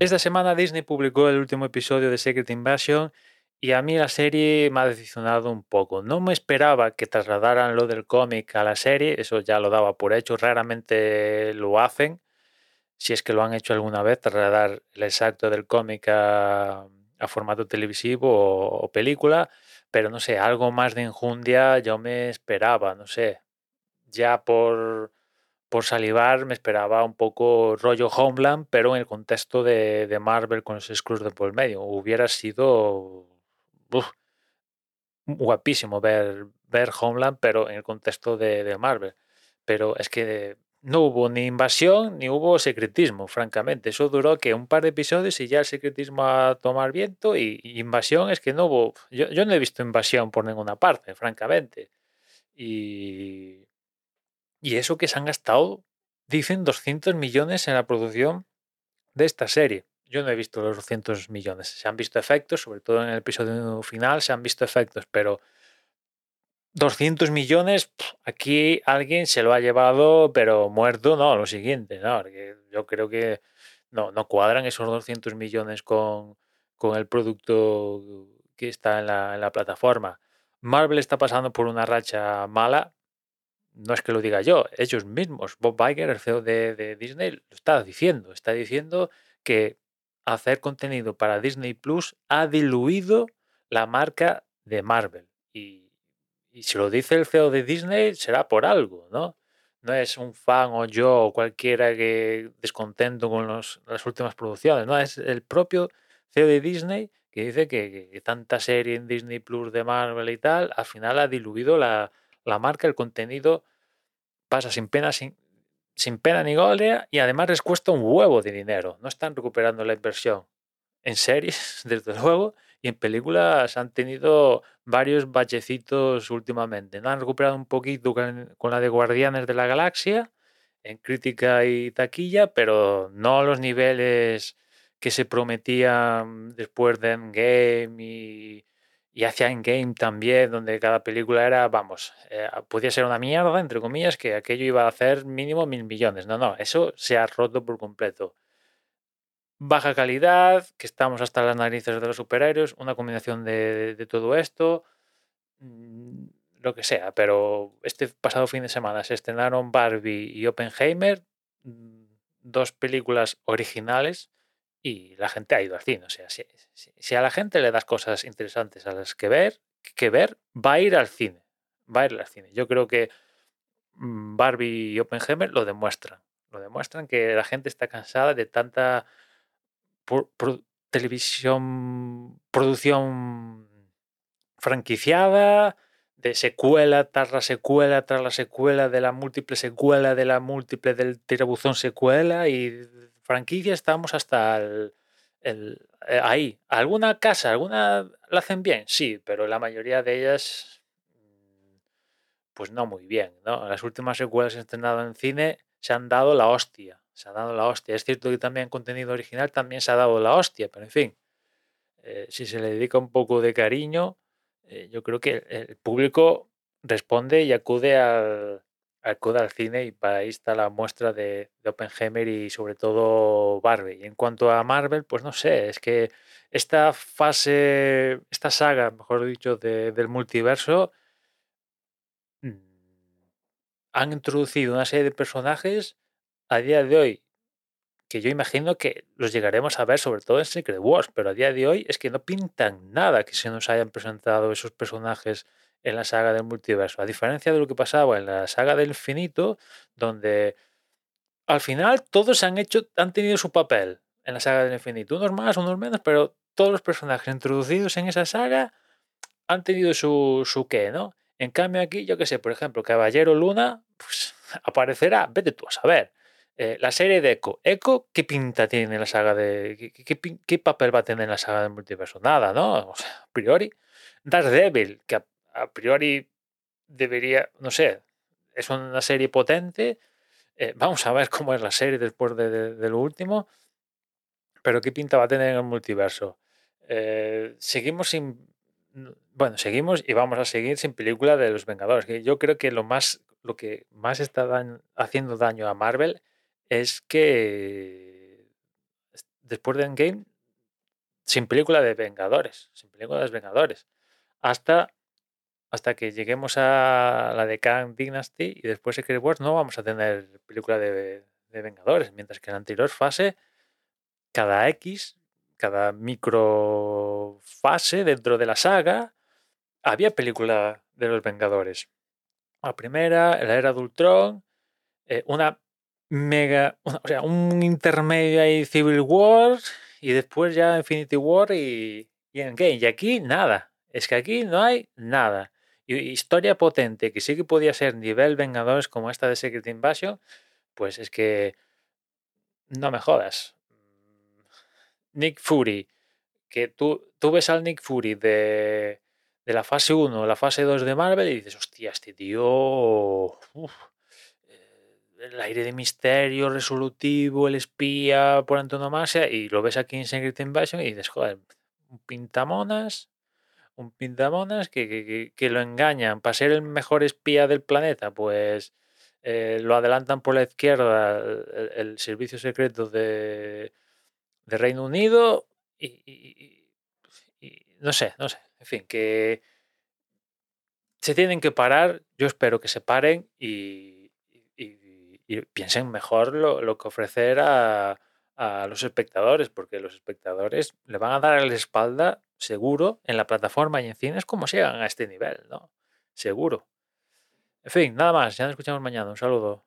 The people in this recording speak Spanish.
Esta semana Disney publicó el último episodio de Secret Invasion y a mí la serie me ha decepcionado un poco. No me esperaba que trasladaran lo del cómic a la serie, eso ya lo daba por hecho, raramente lo hacen, si es que lo han hecho alguna vez, trasladar el exacto del cómic a, formato televisivo o, película, pero no sé, algo más de enjundia yo me esperaba, no sé, ya por por salivar me esperaba un poco rollo Homeland, pero en el contexto de, Marvel con los Screws de por medio. Hubiera sido guapísimo ver, ver Homeland, pero en el contexto de, Marvel. Pero es que no hubo ni invasión ni hubo secretismo, francamente. Eso duró que un par de episodios y ya el secretismo a tomar viento y, invasión es que no hubo... Yo, yo no he visto invasión por ninguna parte, francamente. Y y eso que se han gastado, dicen, 200 millones en la producción de esta serie. Yo no he visto los 200 millones. Se han visto efectos, sobre todo en el episodio final se han visto efectos, pero 200 millones, aquí alguien se lo ha llevado, pero muerto, no, lo siguiente, ¿no? yo creo que no, no cuadran esos 200 millones con, con el producto que está en la, en la plataforma. Marvel está pasando por una racha mala, no es que lo diga yo, ellos mismos, Bob Iger, el CEO de, Disney, lo está diciendo. Está diciendo que hacer contenido para Disney Plus ha diluido la marca de Marvel. Y, si lo dice el CEO de Disney, será por algo, ¿no? No es un fan o yo o cualquiera que descontento con las últimas producciones, no, es el propio CEO de Disney que dice que, tanta serie en Disney Plus de Marvel y tal, al final ha diluido la, la marca, el contenido pasa sin pena, sin, sin pena ni gloria y además les cuesta un huevo de dinero. No están recuperando la inversión. En series, desde luego, y en películas han tenido varios bachecitos últimamente. ¿no? Han recuperado un poquito con la de Guardianes de la Galaxia, en crítica y taquilla, pero no a los niveles que se prometían después de Endgame y hacia Endgame también, donde cada película era, vamos, eh, podía ser una mierda, entre comillas, que aquello iba a hacer mínimo mil millones. No, no, eso se ha roto por completo. Baja calidad, que estamos hasta las narices de los superhéroes, una combinación de, de todo esto, mm, lo que sea, pero este pasado fin de semana se estrenaron Barbie y Oppenheimer, mm, dos películas originales y la gente ha ido al cine. O sea, si, a la gente le das cosas interesantes a las que ver, que ver, va a ir al cine. Va a ir al cine. Yo creo que mm, Barbie y Oppenheimer lo demuestran. Lo demuestran que la gente está cansada de tanta televisión, producción franquiciada, de secuela tras la secuela tras la secuela, de la múltiple secuela, de la múltiple del tirabuzón secuela y franquicia estamos hasta el, eh, ahí. ¿Alguna casa, alguna la hacen bien? Sí, pero la mayoría de ellas, mm, pues no muy bien. ¿no? Las últimas secuelas estrenadas en cine se han dado la hostia. Se ha dado la hostia. Es cierto que también contenido original también se ha dado la hostia, pero en fin, eh, si se le dedica un poco de cariño, eh, yo creo que el público responde y acude al, acude al cine y para ahí está la muestra de, de Oppenheimer y sobre todo Barbie. Y en cuanto a Marvel, pues no sé, es que esta fase, esta saga, mejor dicho, del multiverso, mm, han introducido una serie de personajes a día de hoy que yo imagino que los llegaremos a ver sobre todo en Secret Wars, pero a día de hoy es que no pintan nada que se nos hayan presentado esos personajes en la saga del multiverso, a diferencia de lo que pasaba en la saga del infinito, donde al final todos han hecho, han tenido su papel en la saga del infinito, unos más, unos menos, pero todos los personajes introducidos en esa saga han tenido su, su qué, ¿no? En cambio aquí, yo qué sé, por ejemplo, Caballero Luna, pues aparecerá, vete tú a saber. Eh, la serie de Echo. Echo, ¿qué pinta tiene en la saga de... Qué, papel va a tener en la saga del multiverso? Nada, ¿no? A priori. Daredevil, que a priori debería, no sé, es una serie potente. Eh, vamos a ver cómo es la serie después de, lo último. Pero qué pinta va a tener en el multiverso. Eh, seguimos sin. Bueno, seguimos y vamos a seguir sin película de los Vengadores. Que yo creo que lo más lo que más está haciendo daño a Marvel es que después de Endgame sin película de Vengadores, sin película de Vengadores, hasta, hasta que lleguemos a la de Kang Dynasty y después Secret Wars no vamos a tener película de, de Vengadores, mientras que en la anterior fase, cada X, cada micro fase dentro de la saga, había película de los Vengadores. La primera, la era de Ultron, eh, una mega, o sea, un intermedio ahí Civil War y después ya Infinity War y, y Endgame. Y aquí nada, es que aquí no hay nada. Y historia potente que sí que podía ser nivel Vengadores como esta de Secret Invasion, pues es que no me jodas. Nick Fury, que tú, tú ves al Nick Fury de, de la fase 1 la fase 2 de Marvel y dices, hostia, este tío. uf, el aire de misterio, resolutivo, el espía por antonomasia, y lo ves aquí en Secret Invasion y dices, joder, un pintamonas, un pintamonas que, que- que- lo engañan. Para ser el mejor espía del planeta, pues eh, lo adelantan por la izquierda el, el servicio secreto de, de Reino Unido y, y- no sé, no sé, en fin, que se tienen que parar, yo espero que se paren y- y piensen mejor lo, lo que ofrecer a, a los espectadores, porque los espectadores le van a dar la espalda seguro en la plataforma y en cines como llegan a este nivel, ¿no? Seguro. En fin, nada más, ya nos escuchamos mañana. Un saludo.